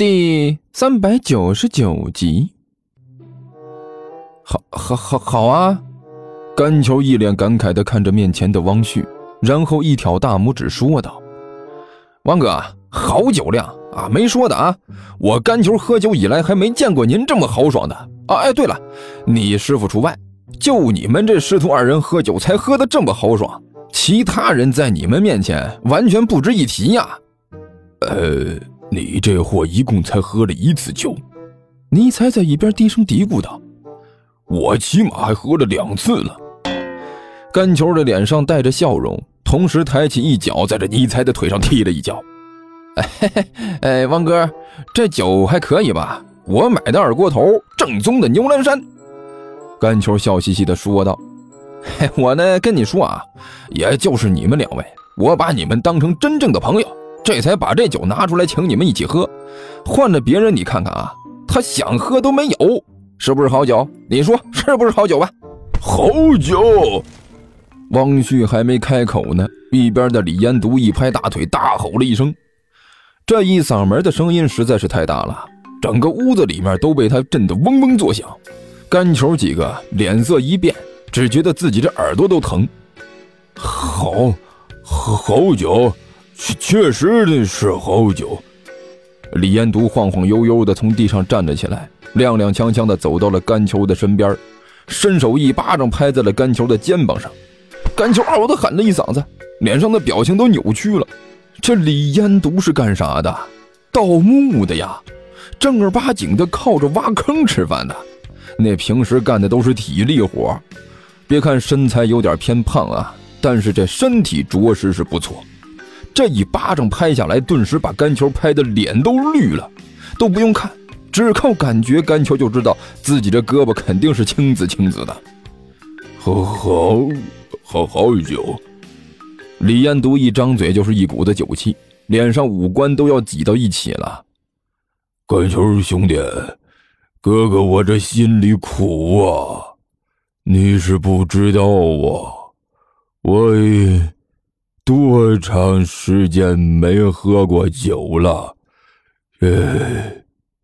第三百九十九集。好，好，好，好啊！甘球一脸感慨的看着面前的汪旭，然后一挑大拇指说道：“汪哥，好酒量啊！没说的啊，我甘球喝酒以来还没见过您这么豪爽的啊！哎，对了，你师傅除外，就你们这师徒二人喝酒才喝的这么豪爽，其他人在你们面前完全不值一提呀！呃，你这货一共才喝了一次酒。”尼才在一边低声嘀咕道。我起码还喝了两次了。甘球的脸上带着笑容，同时抬起一脚，在这尼才的腿上踢了一脚。哎，哎，汪哥，这酒还可以吧？我买的二锅头，正宗的牛栏山。甘球笑嘻嘻地说道：“嘿，我呢，跟你说啊，也就是你们两位，我把你们当成真正的朋友，这才把这酒拿出来请你们一起喝。换了别人，你看看啊，他想喝都没有。”是不是好酒？你说是不是好酒吧？好酒！汪旭还没开口呢，一边的李延独一拍大腿，大吼了一声。这一嗓门的声音实在是太大了，整个屋子里面都被他震得嗡嗡作响。干球几个脸色一变，只觉得自己这耳朵都疼。好，好酒，确确实是好酒。李延独晃晃悠悠的从地上站了起来。踉踉跄跄的走到了甘球的身边，伸手一巴掌拍在了甘球的肩膀上。甘球嗷的喊了一嗓子，脸上的表情都扭曲了。这李烟毒是干啥的？盗墓的呀！正儿八经的靠着挖坑吃饭的。那平时干的都是体力活，别看身材有点偏胖啊，但是这身体着实是不错。这一巴掌拍下来，顿时把甘球拍的脸都绿了，都不用看。只靠感觉，甘球就知道自己这胳膊肯定是青紫青紫的。好好好好酒！李彦独一张嘴就是一股子酒气，脸上五官都要挤到一起了。甘球兄弟，哥哥我这心里苦啊！你是不知道啊，我多长时间没喝过酒了？哎。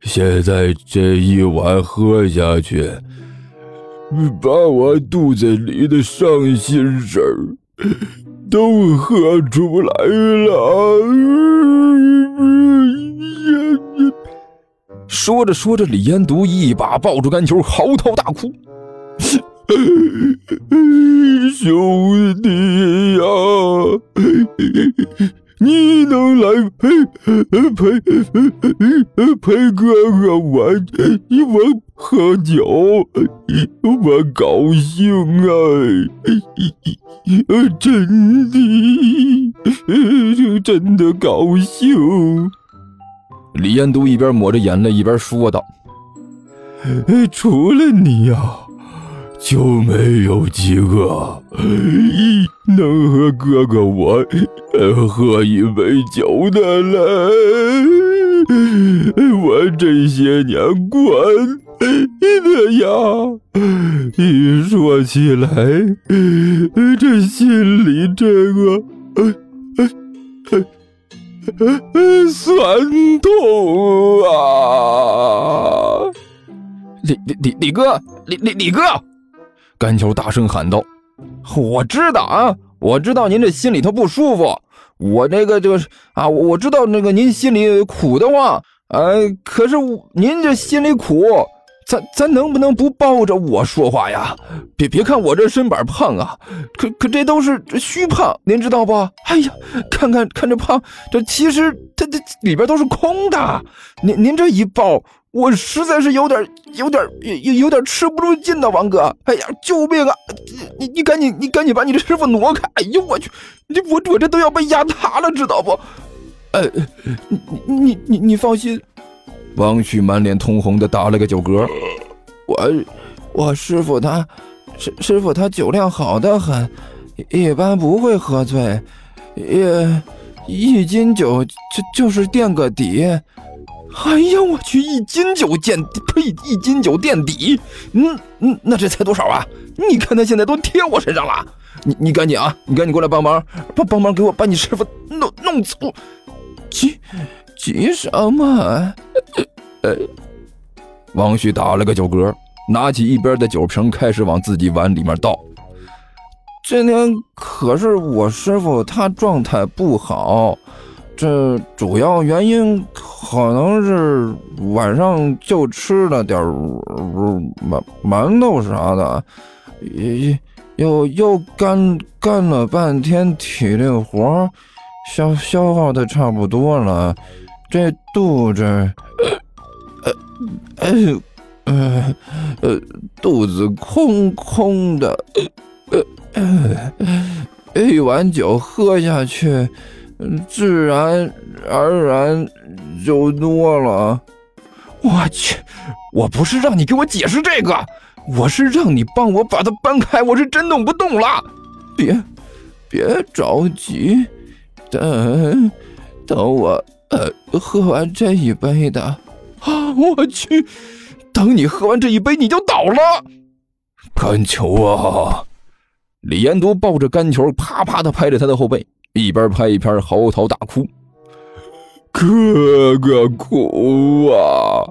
现在这一碗喝下去，把我肚子里的伤心事儿都喝出来了。说着说着，李延独一把抱住甘球，嚎啕大哭：“ 兄弟呀！” 你能来陪陪陪哥哥我我喝酒，我高兴啊！真的，真的高兴。李彦都一边抹着眼泪一边说道：“除了你呀。”就没有几个能和哥哥我喝一杯酒的了。我这些年过的呀，一说起来，这心里这个酸痛啊！李李李李哥，李李李哥。甘球大声喊道：“我知道啊，我知道您这心里头不舒服，我这个就是啊，我知道那个您心里苦的慌，呃，可是您这心里苦，咱咱能不能不抱着我说话呀？别别看我这身板胖啊，可可这都是虚胖，您知道不？哎呀，看看看这胖，这其实它这里边都是空的，您您这一抱。”我实在是有点、有点、有有点吃不住劲呢，王哥！哎呀，救命啊！你、你赶紧、你赶紧把你的师傅挪开！哎呦我去，你我我这都要被压塌了，知道不？呃，你、你、你、你放心。王旭满脸通红的打了个酒嗝。我、我师傅他，师师傅他酒量好的很，一般不会喝醉，也一斤酒就就是垫个底。哎呀，我去！一斤酒垫，呸！一斤酒垫底，嗯嗯，那这才多少啊？你看他现在都贴我身上了，你你赶紧啊，你赶紧过来帮忙，帮帮忙给我把你师傅弄弄走。急急什么？呃，王旭打了个酒嗝，拿起一边的酒瓶，开始往自己碗里面倒。今天可是我师傅他状态不好，这主要原因可能是晚上就吃了点馒馒头啥的，又又干干了半天体力活，消消耗的差不多了，这肚子，呃呃呃呃肚子空空的。呃一碗酒喝下去，自然而然就多了。我去，我不是让你给我解释这个，我是让你帮我把它搬开。我是真弄不动了。别，别着急，等，等我呃喝完这一杯的。啊，我去，等你喝完这一杯你就倒了。干球啊！李延都抱着干球，啪啪的拍着他的后背，一边拍一边嚎啕大哭：“哥哥哭啊！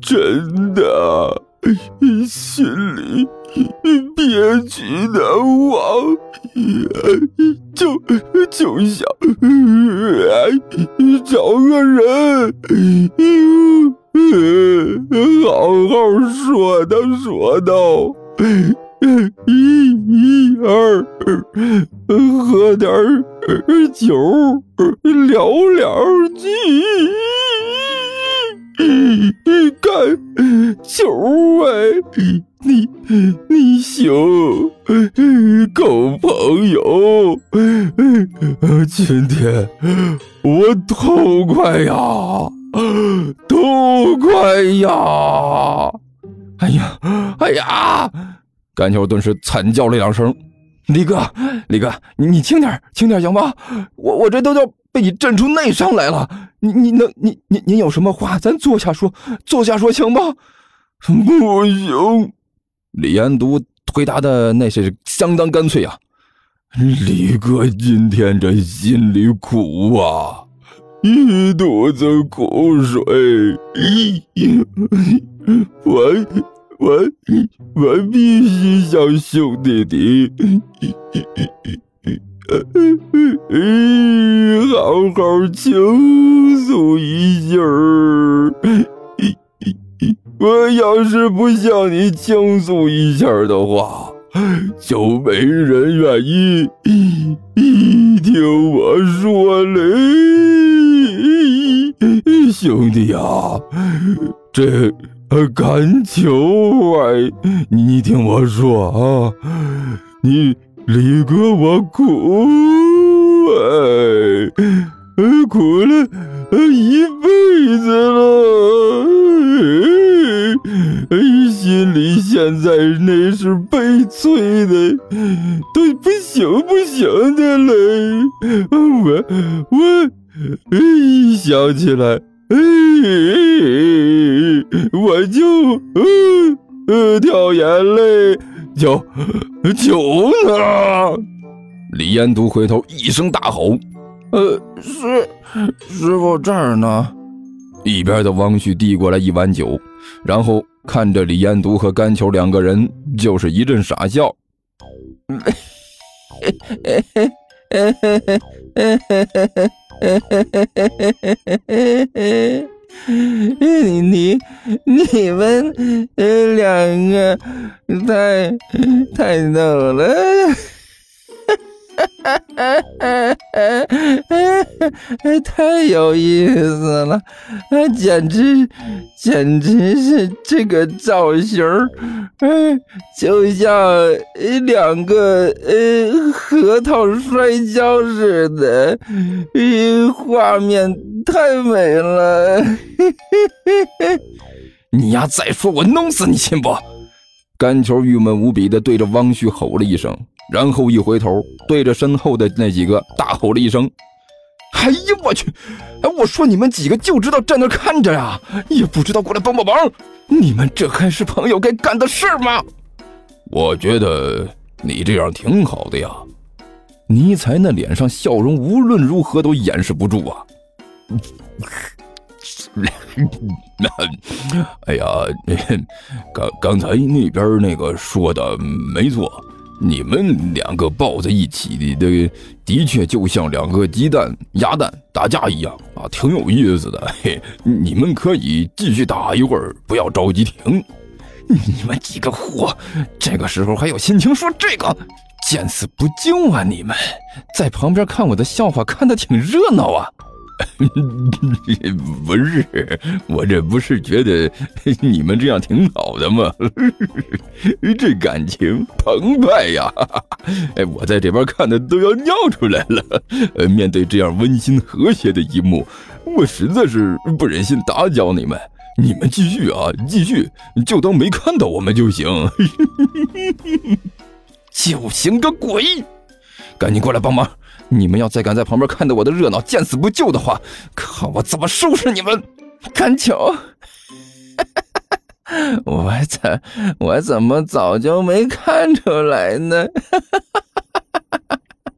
真的，心里憋屈的我，就就想找个人。”好好说道说道，一、一、二，喝点酒，聊聊天。干球哎，你你行，狗朋友，今天我痛快呀！痛快呀！哎呀，哎呀！甘球顿时惨叫了两声。李哥，李哥，你你轻点，轻点行吗？我我这都要被你震出内伤来了。你你能你你您有什么话，咱坐下说，坐下说行吗？不行。李延都回答的那是相当干脆啊。李哥今天这心里苦啊。一肚子苦水，我我我必须向兄弟弟好好倾诉一下儿。我要是不向你倾诉一下的话，就没人愿意听我说嘞。兄弟呀，这呃干球哎，你听我说啊，你李哥我苦哎，苦了一辈子了，心里现在那是悲催的，都不行不行的嘞，我我。一想起来，哎，我就呃呃掉眼泪，就就呢。李延都回头一声大吼：“呃，师师傅这儿呢。”一边的汪旭递过来一碗酒，然后看着李延都和甘球两个人，就是一阵傻笑。嘿嘿嘿嘿嘿嘿嘿嘿嘿嘿嘿！你你你们两个太太逗了。哈哈哈哈哈！太有意思了，简直简直是这个造型儿，嗯，就像两个呃核桃摔跤似的，呃，画面太美了。你丫，再说我弄死你信不？甘球郁闷无比的对着汪旭吼了一声。然后一回头，对着身后的那几个大吼了一声：“哎呀，我去！哎，我说你们几个就知道站那看着呀，也不知道过来帮帮忙！你们这还是朋友该干的事吗？”我觉得你这样挺好的呀。尼才那脸上笑容无论如何都掩饰不住啊。那 哎呀，刚刚才那边那个说的没错，你们两个抱在一起的，的的确就像两个鸡蛋鸭蛋打架一样啊，挺有意思的。嘿，你们可以继续打一会儿，不要着急停。你们几个货，这个时候还有心情说这个？见死不救啊！你们在旁边看我的笑话，看的挺热闹啊。不是，我这不是觉得你们这样挺好的吗？这感情澎湃呀！哎，我在这边看的都要尿出来了。面对这样温馨和谐的一幕，我实在是不忍心打搅你们。你们继续啊，继续，就当没看到我们就行。就行个鬼！赶紧过来帮忙！你们要再敢在旁边看着我的热闹，见死不救的话，看我怎么收拾你们！甘球，我怎我怎么早就没看出来呢？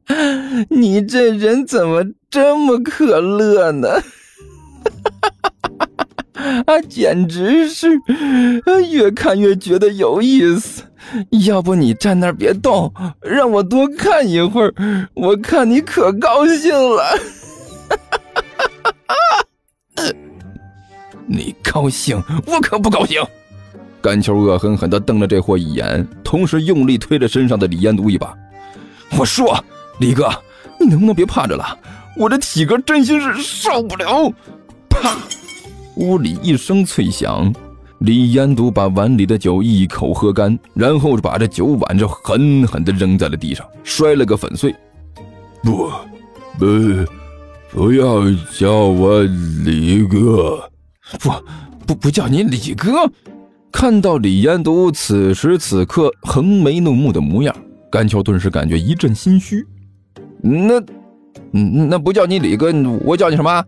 你这人怎么这么可乐呢？啊，简直是，越看越觉得有意思。要不你站那儿别动，让我多看一会儿，我看你可高兴了。你高兴，我可不高兴。甘球恶狠狠地瞪了这货一眼，同时用力推了身上的李延独一把。我说，李哥，你能不能别趴着了？我这体格真心是受不了。啪！屋里一声脆响。李延独把碗里的酒一口喝干，然后把这酒碗就狠狠地扔在了地上，摔了个粉碎。不，不，不要叫我李哥，不，不，不叫你李哥。看到李延独此时此刻横眉怒目的模样，甘秋顿时感觉一阵心虚。那，那不叫你李哥，我叫你什么？